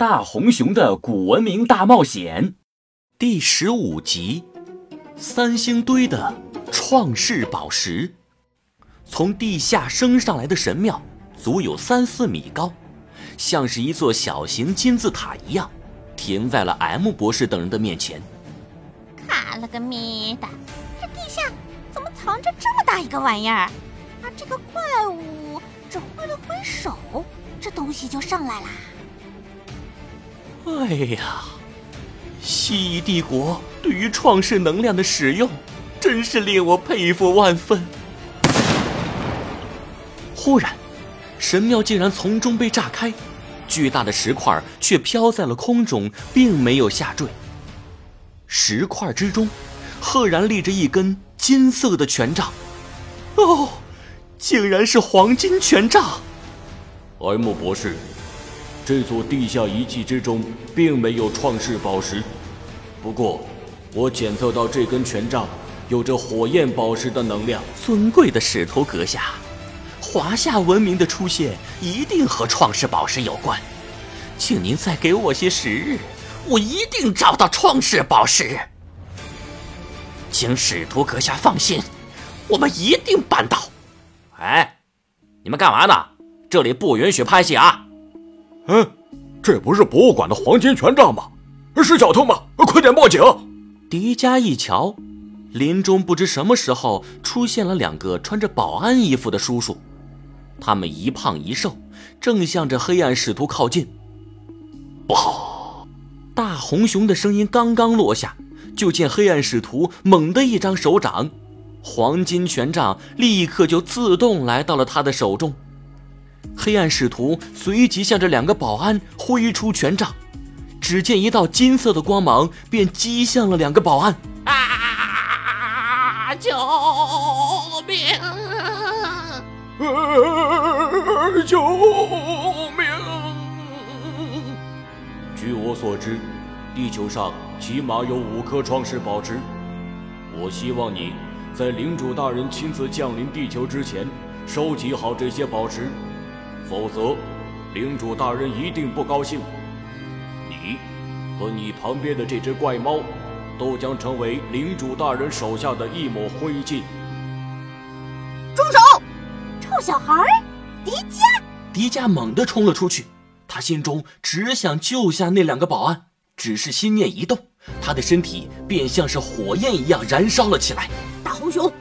大红熊的古文明大冒险第十五集：三星堆的创世宝石。从地下升上来的神庙，足有三四米高，像是一座小型金字塔一样，停在了 M 博士等人的面前。卡了个咪的，这地下怎么藏着这么大一个玩意儿？而这个怪物只挥了挥手，这东西就上来啦。哎呀，蜥蜴帝国对于创世能量的使用，真是令我佩服万分。忽然，神庙竟然从中被炸开，巨大的石块却飘在了空中，并没有下坠。石块之中，赫然立着一根金色的权杖。哦，竟然是黄金权杖！M 博士。这座地下遗迹之中并没有创世宝石，不过我检测到这根权杖有着火焰宝石的能量。尊贵的使徒阁下，华夏文明的出现一定和创世宝石有关，请您再给我些时日，我一定找到创世宝石。请使徒阁下放心，我们一定办到。哎，你们干嘛呢？这里不允许拍戏啊！嗯，这不是博物馆的黄金权杖吗？是小偷吗？快点报警！迪迦一瞧，林中不知什么时候出现了两个穿着保安衣服的叔叔，他们一胖一瘦，正向着黑暗使徒靠近。不好！大红熊的声音刚刚落下，就见黑暗使徒猛地一张手掌，黄金权杖立刻就自动来到了他的手中。黑暗使徒随即向着两个保安挥出权杖，只见一道金色的光芒便击向了两个保安。啊！救命！救命！据我所知，地球上起码有五颗创世宝石。我希望你在领主大人亲自降临地球之前，收集好这些宝石。否则，领主大人一定不高兴。你和你旁边的这只怪猫，都将成为领主大人手下的一抹灰烬。住手！臭小孩！迪迦！迪迦猛地冲了出去，他心中只想救下那两个保安，只是心念一动，他的身体便像是火焰一样燃烧了起来。大红熊，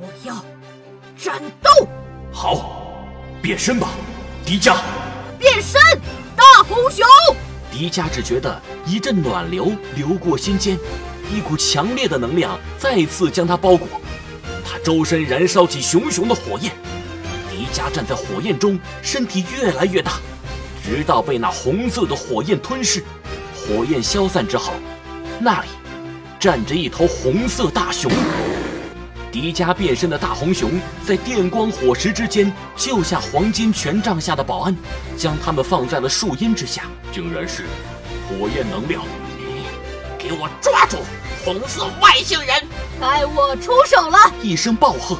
我要战斗！好，变身吧！迪迦，变身！大红熊！迪迦只觉得一阵暖流流过心间，一股强烈的能量再次将他包裹，他周身燃烧起熊熊的火焰。迪迦站在火焰中，身体越来越大，直到被那红色的火焰吞噬。火焰消散之后，那里站着一头红色大熊。迪迦变身的大红熊在电光火石之间救下黄金权杖下的保安，将他们放在了树荫之下。竟然是火焰能量！给我抓住红色外星人！该我出手了！一声暴喝，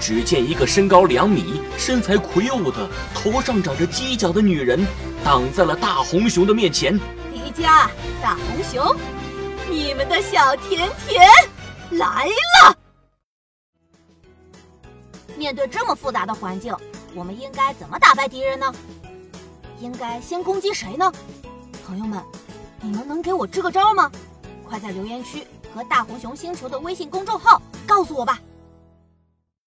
只见一个身高两米、身材魁梧的、头上长着犄角的女人挡在了大红熊的面前。迪迦，大红熊，你们的小甜甜来了！面对这么复杂的环境，我们应该怎么打败敌人呢？应该先攻击谁呢？朋友们，你们能给我支个招吗？快在留言区和大红熊星球的微信公众号告诉我吧。